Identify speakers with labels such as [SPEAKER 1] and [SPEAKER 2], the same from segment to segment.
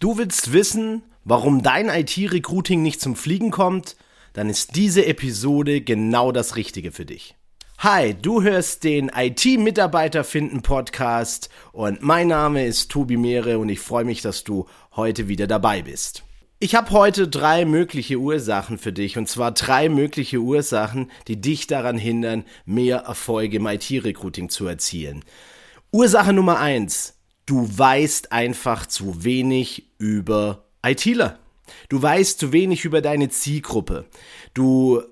[SPEAKER 1] Du willst wissen, warum dein IT-Recruiting nicht zum Fliegen kommt? Dann ist diese Episode genau das Richtige für dich. Hi, du hörst den IT-Mitarbeiter finden Podcast und mein Name ist Tobi Mehre und ich freue mich, dass du heute wieder dabei bist. Ich habe heute drei mögliche Ursachen für dich und zwar drei mögliche Ursachen, die dich daran hindern, mehr Erfolge im IT-Recruiting zu erzielen. Ursache Nummer eins du weißt einfach zu wenig über ITler. Du weißt zu wenig über deine Zielgruppe. Du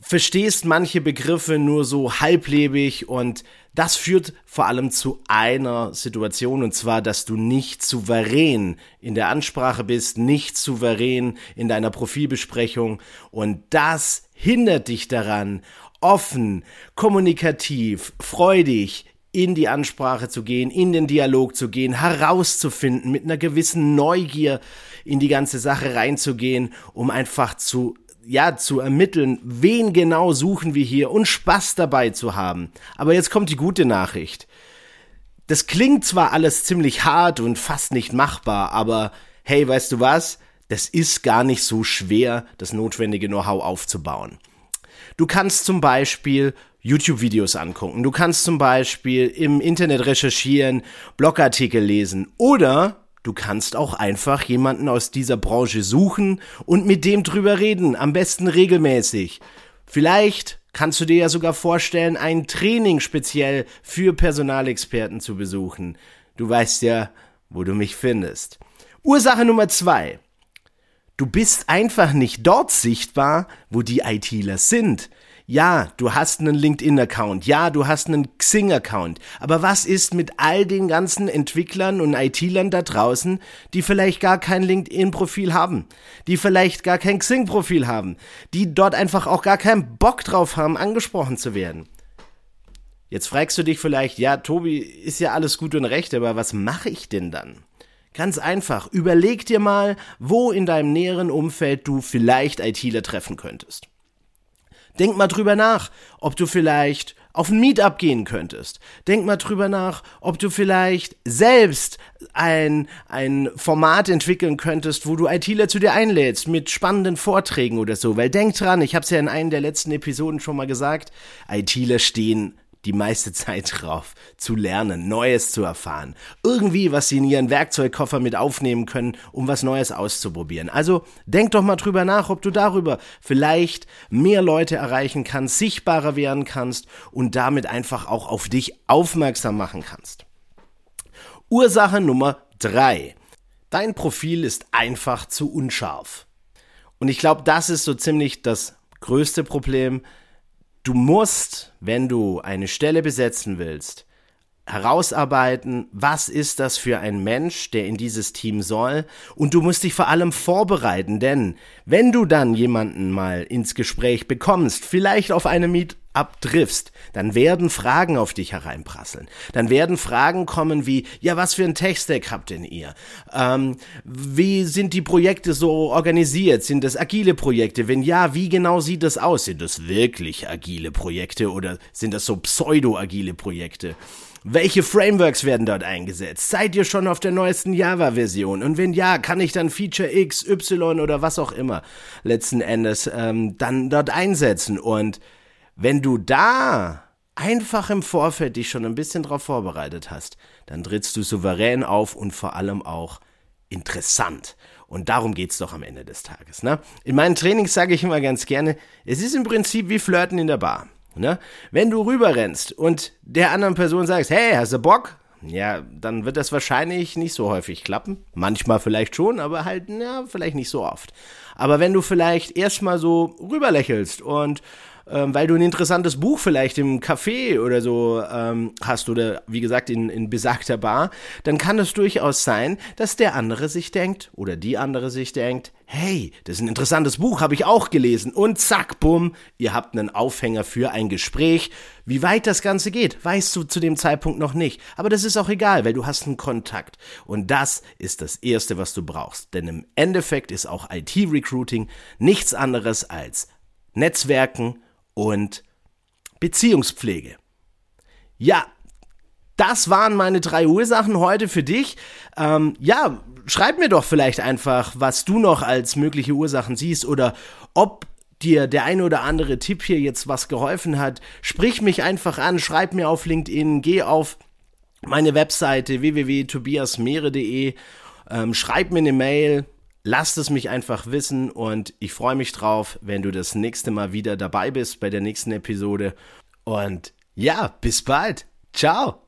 [SPEAKER 1] verstehst manche Begriffe nur so halblebig und das führt vor allem zu einer Situation und zwar, dass du nicht souverän in der Ansprache bist, nicht souverän in deiner Profilbesprechung und das hindert dich daran, offen, kommunikativ, freudig, in die Ansprache zu gehen, in den Dialog zu gehen, herauszufinden, mit einer gewissen Neugier in die ganze Sache reinzugehen, um einfach zu ja, zu ermitteln, wen genau suchen wir hier und Spaß dabei zu haben. Aber jetzt kommt die gute Nachricht. Das klingt zwar alles ziemlich hart und fast nicht machbar, aber hey, weißt du was? Das ist gar nicht so schwer, das notwendige Know-how aufzubauen. Du kannst zum Beispiel YouTube-Videos angucken. Du kannst zum Beispiel im Internet recherchieren, Blogartikel lesen oder du kannst auch einfach jemanden aus dieser Branche suchen und mit dem drüber reden, am besten regelmäßig. Vielleicht kannst du dir ja sogar vorstellen, ein Training speziell für Personalexperten zu besuchen. Du weißt ja, wo du mich findest. Ursache Nummer zwei. Du bist einfach nicht dort sichtbar, wo die ITler sind. Ja, du hast einen LinkedIn-Account. Ja, du hast einen Xing-Account. Aber was ist mit all den ganzen Entwicklern und IT-Lern da draußen, die vielleicht gar kein LinkedIn-Profil haben? Die vielleicht gar kein Xing-Profil haben? Die dort einfach auch gar keinen Bock drauf haben, angesprochen zu werden? Jetzt fragst du dich vielleicht, ja, Tobi, ist ja alles gut und recht, aber was mache ich denn dann? Ganz einfach, überleg dir mal, wo in deinem näheren Umfeld du vielleicht ITler treffen könntest. Denk mal drüber nach, ob du vielleicht auf ein Meetup gehen könntest. Denk mal drüber nach, ob du vielleicht selbst ein, ein Format entwickeln könntest, wo du ITler zu dir einlädst mit spannenden Vorträgen oder so. Weil denk dran, ich habe es ja in einer der letzten Episoden schon mal gesagt, ITler stehen die meiste Zeit drauf, zu lernen, Neues zu erfahren. Irgendwie, was sie in ihren Werkzeugkoffer mit aufnehmen können, um was Neues auszuprobieren. Also denk doch mal drüber nach, ob du darüber vielleicht mehr Leute erreichen kannst, sichtbarer werden kannst und damit einfach auch auf dich aufmerksam machen kannst. Ursache Nummer drei: Dein Profil ist einfach zu unscharf. Und ich glaube, das ist so ziemlich das größte Problem, Du musst, wenn du eine Stelle besetzen willst, herausarbeiten, was ist das für ein Mensch, der in dieses Team soll. Und du musst dich vor allem vorbereiten, denn wenn du dann jemanden mal ins Gespräch bekommst, vielleicht auf einem Meet abdriffst, dann werden Fragen auf dich hereinprasseln. Dann werden Fragen kommen wie, ja, was für ein Tech-Stack habt denn ihr? Ähm, wie sind die Projekte so organisiert? Sind das agile Projekte? Wenn ja, wie genau sieht das aus? Sind das wirklich agile Projekte oder sind das so pseudo-agile Projekte? Welche Frameworks werden dort eingesetzt? Seid ihr schon auf der neuesten Java-Version? Und wenn ja, kann ich dann Feature X, Y oder was auch immer letzten Endes ähm, dann dort einsetzen? Und wenn du da einfach im Vorfeld dich schon ein bisschen drauf vorbereitet hast, dann trittst du souverän auf und vor allem auch interessant. Und darum geht's doch am Ende des Tages. Ne? In meinen Trainings sage ich immer ganz gerne, es ist im Prinzip wie Flirten in der Bar. Ne? Wenn du rüberrennst und der anderen Person sagst, hey, hast du Bock? Ja, dann wird das wahrscheinlich nicht so häufig klappen. Manchmal vielleicht schon, aber halt, ja, vielleicht nicht so oft. Aber wenn du vielleicht erstmal so rüberlächelst und ähm, weil du ein interessantes Buch vielleicht im Café oder so ähm, hast oder wie gesagt in, in besagter Bar, dann kann es durchaus sein, dass der andere sich denkt oder die andere sich denkt, hey, das ist ein interessantes Buch, habe ich auch gelesen. Und zack, bumm, ihr habt einen Aufhänger für ein Gespräch. Wie weit das Ganze geht, weißt du zu dem Zeitpunkt noch nicht, aber das ist auch egal, weil du hast einen Kontakt. Und das ist das Erste, was du brauchst, denn im Endeffekt ist auch IT-Recruiting nichts anderes als Netzwerken und Beziehungspflege. Ja, das waren meine drei Ursachen heute für dich. Ähm, ja, schreib mir doch vielleicht einfach, was du noch als mögliche Ursachen siehst oder ob dir der eine oder andere Tipp hier jetzt was geholfen hat. Sprich mich einfach an, schreib mir auf LinkedIn, geh auf meine Webseite www.tobiasmeere.de, ähm, schreib mir eine Mail, lasst es mich einfach wissen und ich freue mich drauf, wenn du das nächste Mal wieder dabei bist bei der nächsten Episode. Und ja, bis bald. Ciao.